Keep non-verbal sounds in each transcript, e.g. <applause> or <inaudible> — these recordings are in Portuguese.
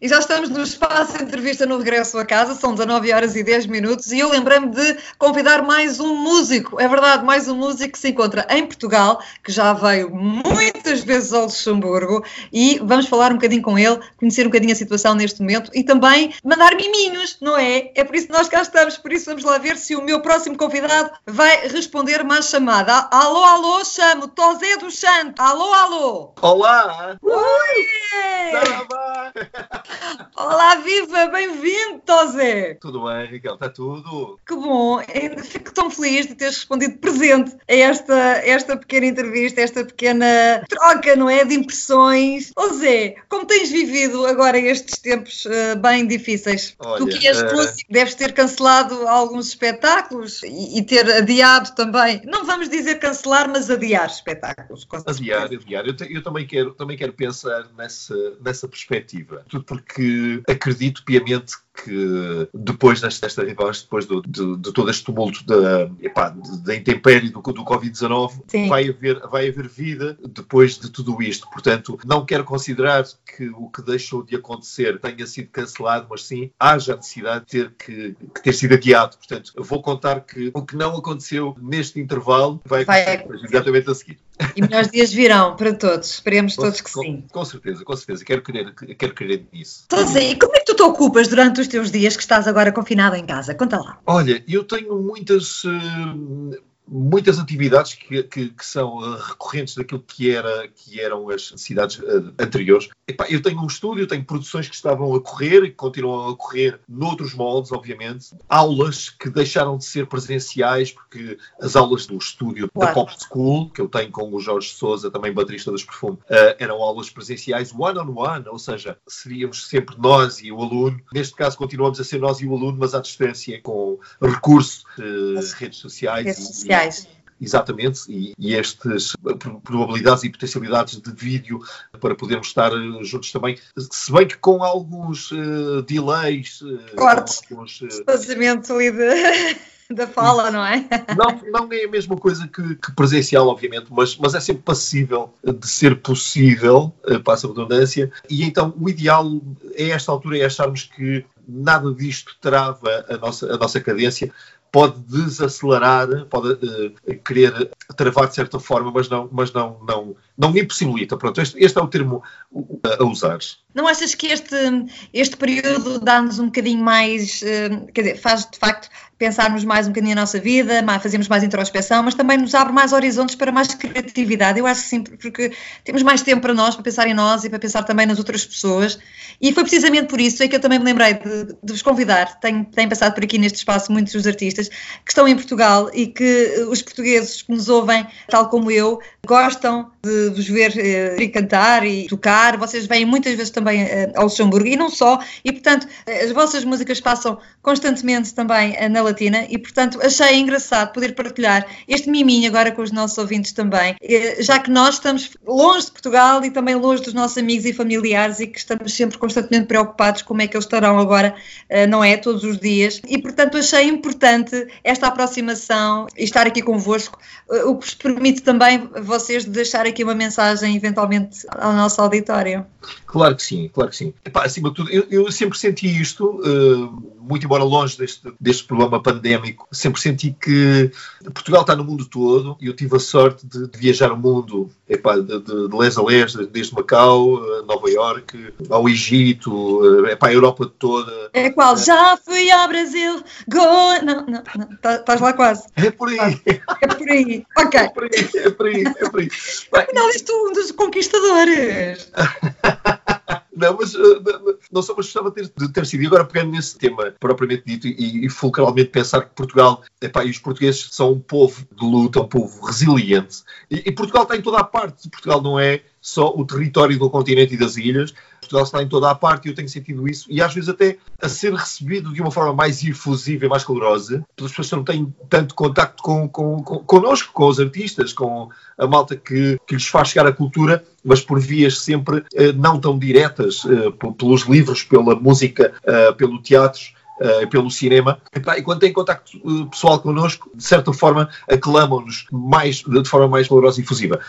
E já estamos no espaço de entrevista no regresso a casa, são 19 horas e 10 minutos, e eu lembrei-me de convidar mais um músico, é verdade, mais um músico que se encontra em Portugal, que já veio muitas vezes ao Luxemburgo, e vamos falar um bocadinho com ele, conhecer um bocadinho a situação neste momento e também mandar miminhos, não é? É por isso que nós cá estamos, por isso vamos lá ver se o meu próximo convidado vai responder uma chamada. Alô, alô, chamo Tosé do Santo. Alô, alô. Olá. Oi! Sarabá. Olá, viva, bem-vindo, Tosé! Tudo bem, Raquel? Está tudo? Que bom, fico tão feliz de teres respondido presente a esta, esta pequena entrevista, esta pequena troca, não é? De impressões. Ô Zé, como tens vivido agora estes tempos uh, bem difíceis? Olha, tu que és uh... músico, deves ter cancelado alguns espetáculos e, e, ter adiado também. Não vamos dizer cancelar, mas adiar espetáculos. Adiar, adiar. Eu, te, eu, também, quero, também quero pensar nessa, nessa perspectiva. Tudo porque acredito piamente que depois desta, desta depois do, de, de, todo este tumulto da, epá, da intempérie do, do Covid-19, vai haver, vai haver vida depois de tudo isto. Portanto, não quero considerar que o que deixou de acontecer tenha sido cancelado, mas sim haja a necessidade de ter que, que ter sido adiado. Portanto, vou contar que o que não aconteceu neste intervalo vai acontecer vai. exatamente a seguir. E melhores dias virão para todos. Esperemos todos que com, sim. Com certeza, com certeza. Quero crer, quero crer nisso. Então, e como é que tu te ocupas durante os teus dias que estás agora confinado em casa? Conta lá. Olha, eu tenho muitas. Uh muitas atividades que, que, que, são uh, recorrentes daquilo que, era, que eram as necessidades uh, anteriores. Epá, eu tenho um estúdio, tenho produções que estavam a correr e que continuam a correr noutros moldes, obviamente. Aulas que deixaram de ser presenciais, porque as aulas do estúdio claro. da Pop School, que eu tenho com o Jorge Souza, também baterista dos Perfume, uh, eram aulas presenciais one-on-one, -on -one, ou seja, seríamos sempre nós e o aluno. Neste caso, continuamos a ser nós e o aluno, mas à distância, com recurso de redes sociais. Redes sociais sociais. Exatamente, e, e estas probabilidades e potencialidades de vídeo para podermos estar eh, juntos também, se bem que com alguns uh, delays. Uh, Cortes, alguns, uh, espaçamento ali de <laughs> da fala, não é? Não, não é a mesma coisa que, que, presencial, obviamente, mas, mas é sempre passível de ser possível, passa a redundância, e então o ideal a esta altura é acharmos que nada disto trava a nossa, a nossa cadência, pode desacelerar, pode uh, querer travar de certa forma, mas não, mas não, não, não impossibilita. Pronto, este, este é o termo a usar. Não achas que este, este período dá-nos um bocadinho mais, uh, quer dizer, faz de facto pensarmos mais um bocadinho a nossa vida, mais, fazemos mais introspeção, mas também nos abre mais horizontes para mais criatividade. Eu acho que sim, porque temos mais tempo para nós, para pensar em nós e para pensar também nas outras pessoas. E foi precisamente por isso é que eu também me lembrei de, de vos convidar. Tenho, tenho passado por aqui neste espaço muitos dos artistas que estão em Portugal e que os portugueses que nos ouvem, tal como eu, gostam de vos ver eh, cantar e tocar. Vocês vêm muitas vezes também eh, ao Luxemburgo e não só. E, portanto, as vossas músicas passam constantemente também na Latina e, portanto, achei engraçado poder partilhar este miminho agora com os nossos ouvintes também, eh, já que nós estamos longe de Portugal e também longe dos nossos amigos e familiares e que estamos sempre constantemente preocupados como é que eles estarão agora, eh, não é? Todos os dias. E, portanto, achei importante esta aproximação e estar aqui convosco, eh, o que vos permite também vocês deixar aqui uma mensagem, eventualmente, ao nosso auditório. Claro que sim, claro que sim. Epá, acima de tudo, eu, eu sempre senti isto, uh, muito embora longe deste, deste problema pandémico, sempre senti que Portugal está no mundo todo e eu tive a sorte de, de viajar o mundo epá, de, de, de les a les, desde Macau, a Nova York, ao Egito, uh, epá, a Europa toda. É qual? Já fui ao Brasil, go... Não, não, não, tá, estás lá quase. É por aí. É por aí, ok. É por aí, é por aí, é por aí. Afinal, és tu um dos conquistadores. <laughs> Não, mas uh, não só, gostava de ter, de ter sido. E agora, pegando nesse tema propriamente dito e, e fulcralmente pensar que Portugal, epá, e os portugueses são um povo de luta, um povo resiliente. E, e Portugal está em toda a parte. Portugal não é só o território do continente e das ilhas. Portugal está em toda a parte e eu tenho sentido isso, e às vezes até a ser recebido de uma forma mais efusiva e mais calorosa, pelas pessoas que não têm tanto contacto com, com, com, connosco, com os artistas, com a malta que, que lhes faz chegar a cultura, mas por vias sempre eh, não tão diretas, eh, pelos livros, pela música, eh, pelo teatro uh, pelo cinema. E, quando têm contacto uh, pessoal connosco, de certa forma, aclamam-nos mais, de forma mais valorosa e efusiva.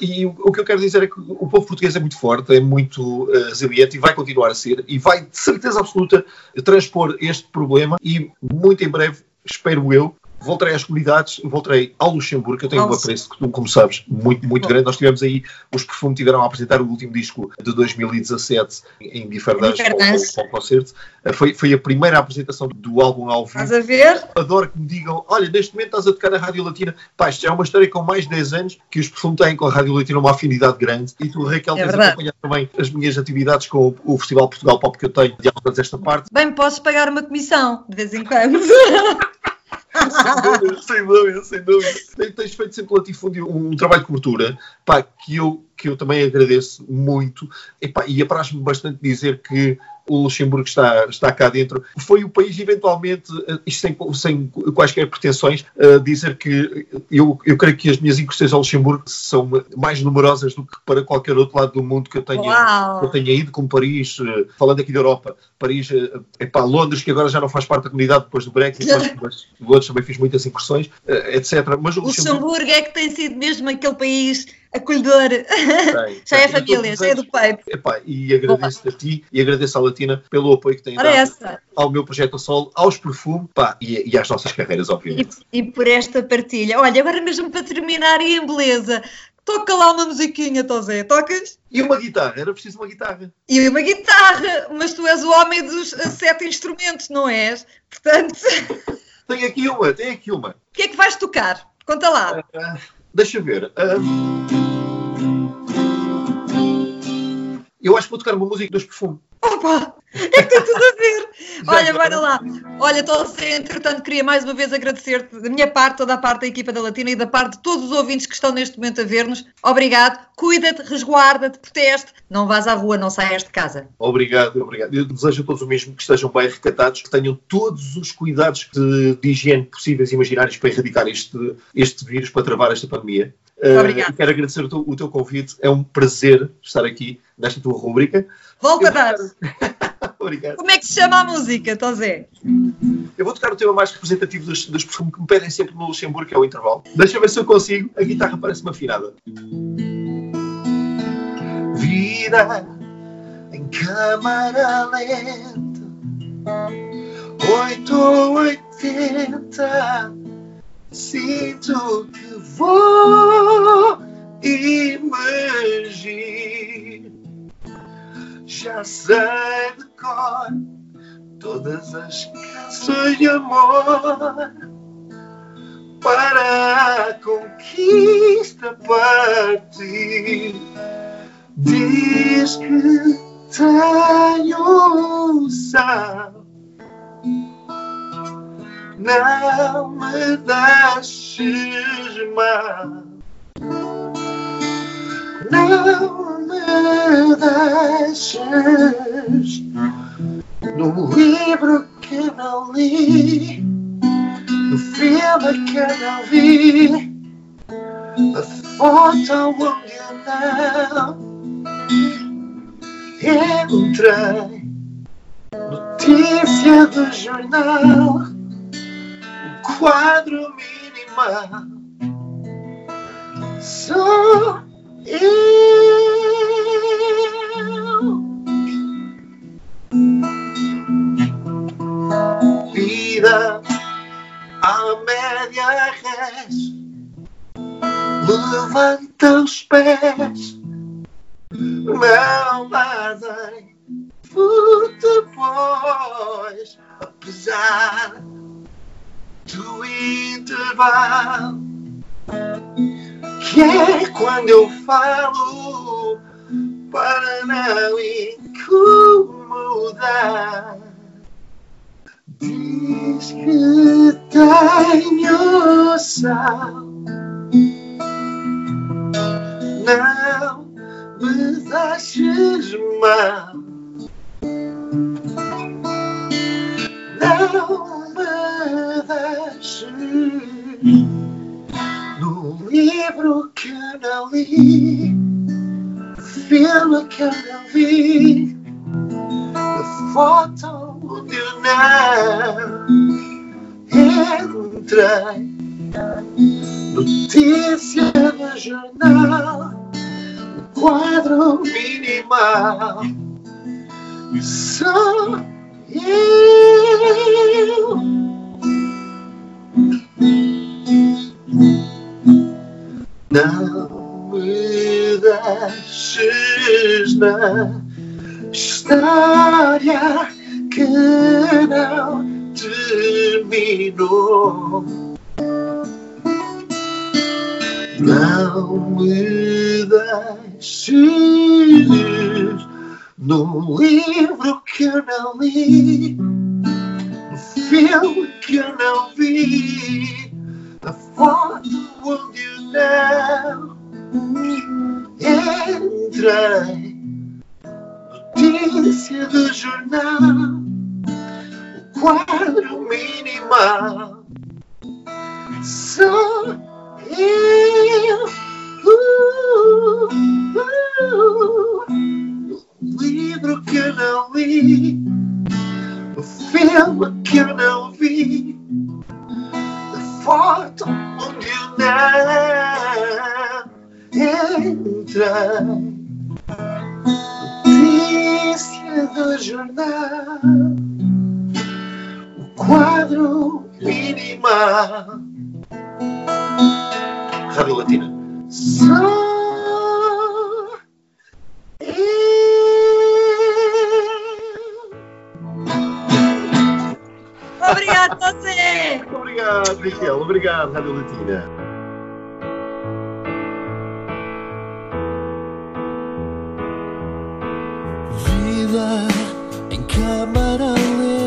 e o, o, que eu quero dizer é que o povo português é muito forte, é muito uh, resiliente e vai continuar a ser, e vai, de certeza absoluta, transpor este problema e, muito em breve, espero eu, voltarei às comunidades, voltarei ao Luxemburgo, que eu tenho Nossa. um apreço, como sabes, muito, muito grande. Nós tivemos aí, os Perfume tiveram a apresentar o último disco de 2017 em Bifardãs, com o concerto. Eh, foi, foi a primeira apresentação do álbum ao vivo. Estás a ver? Adoro que me digam, olha, neste momento estás a tocar na Rádio Latina. Pá, isto é uma história com mais de 10 anos que os Perfume têm com a Rádio Latina uma afinidade grande. E tu, Raquel, é tens acompanhado também as minhas atividades com o Festival Portugal Pop que eu tenho de desta parte. Bem, posso pagar uma comissão, de vez em quando. <laughs> sem dúvida, sem dúvida. Tens feito sempre latifúndio um trabalho de cobertura pá, que, eu, que eu também agradeço muito. E, e apraz-me bastante dizer que o Luxemburgo está, está cá dentro. Foi o país, eventualmente, eh, isto sem, sem quaisquer pretensões, uh, dizer que eu, eu creio que as minhas incursões ao Luxemburgo são mais numerosas do que para qualquer outro lado do mundo que eu tenha, que eu tenha ido, como Paris, uh, falando aqui da Europa, Paris, uh, epá, Londres, que agora já não faz parte da comunidade depois do Brexit, mas, <laughs> mas Londres também fiz muitas incursões, uh, etc. Mas o Luxemburgo... Luxemburgo é que tem sido mesmo aquele país acolhedor. <laughs> já é família, já é do peito. Epá, e agradeço a ti e agradeço à Latina pelo apoio que tem dado essa. ao meu projeto a solo, aos Perfume pá, e, e, às nossas carreiras, obviamente. E, e, por esta partilha. Olha, agora mesmo para terminar, e em beleza. Toca lá uma musiquinha, Tosé, tocas? E uma guitarra, era preciso uma guitarra. E uma guitarra, mas tu és o homem dos sete instrumentos, não és? Portanto. <laughs> Tem aqui uma, tem aqui uma. O que é que vais tocar? Conta lá. Uh, deixa ver. Uh... Eu acho que vou tocar uma música dos Perfume. Opa! É que tem tudo a ver. <laughs> Olha, bora lá. Olha, Tolce, entretanto, queria mais uma vez agradecer-te, da minha parte, toda a parte da equipa da Latina e da parte de todos os ouvintes que estão neste momento a ver-nos. Obrigado. Cuida-te, resguarda-te, proteste. Não vás à rua, não saias de casa. Obrigado, obrigado. Eu desejo a todos o mesmo, que estejam bem recatados, que tenham todos os cuidados de, de higiene possíveis e imaginários para erradicar este, este vírus, para travar esta pandemia. Obrigado. Uh, quero agradecer o teu, o teu, convite. É um prazer estar aqui nesta tua rubrica. Volta a dar. <laughs> Obrigado. Como é que se chama a música, Tosé? Eu vou tocar o tema mais representativo dos, dos perfumes que me pedem sempre no Luxemburgo, que é o intervalo. Deixa ver se eu consigo. A guitarra parece-me afinada. Vida em câmara lenta, oito oitenta. Sinto que vou imergir. Já sei de todas as canções de amor para a conquista partir. Diz que tenho sal não me deixes mal. Não no livro que não li, no filme que não vi, a foto onde não entrei, notícia do jornal quadro minimal. Sou média res, levanta os pés, não vazem depois, apesar do intervalo. Que é quando eu falo para não incomodar. Diz que tenho sal. Não me deixes. No livro que não li, filme que não vi, a foto eu não entrei. Notícia do jornal, o quadro minimal. Só eu. Não me deixes na história que não terminou. Não me deixes num livro que eu não li, no filme que eu não vi, foto onde entrei. Notícia do jornal, o quadro minimal. Rádio Latina. Só Obrigado, Raquel. Obrigado, Rádio Latina. Vida em câmara lenta,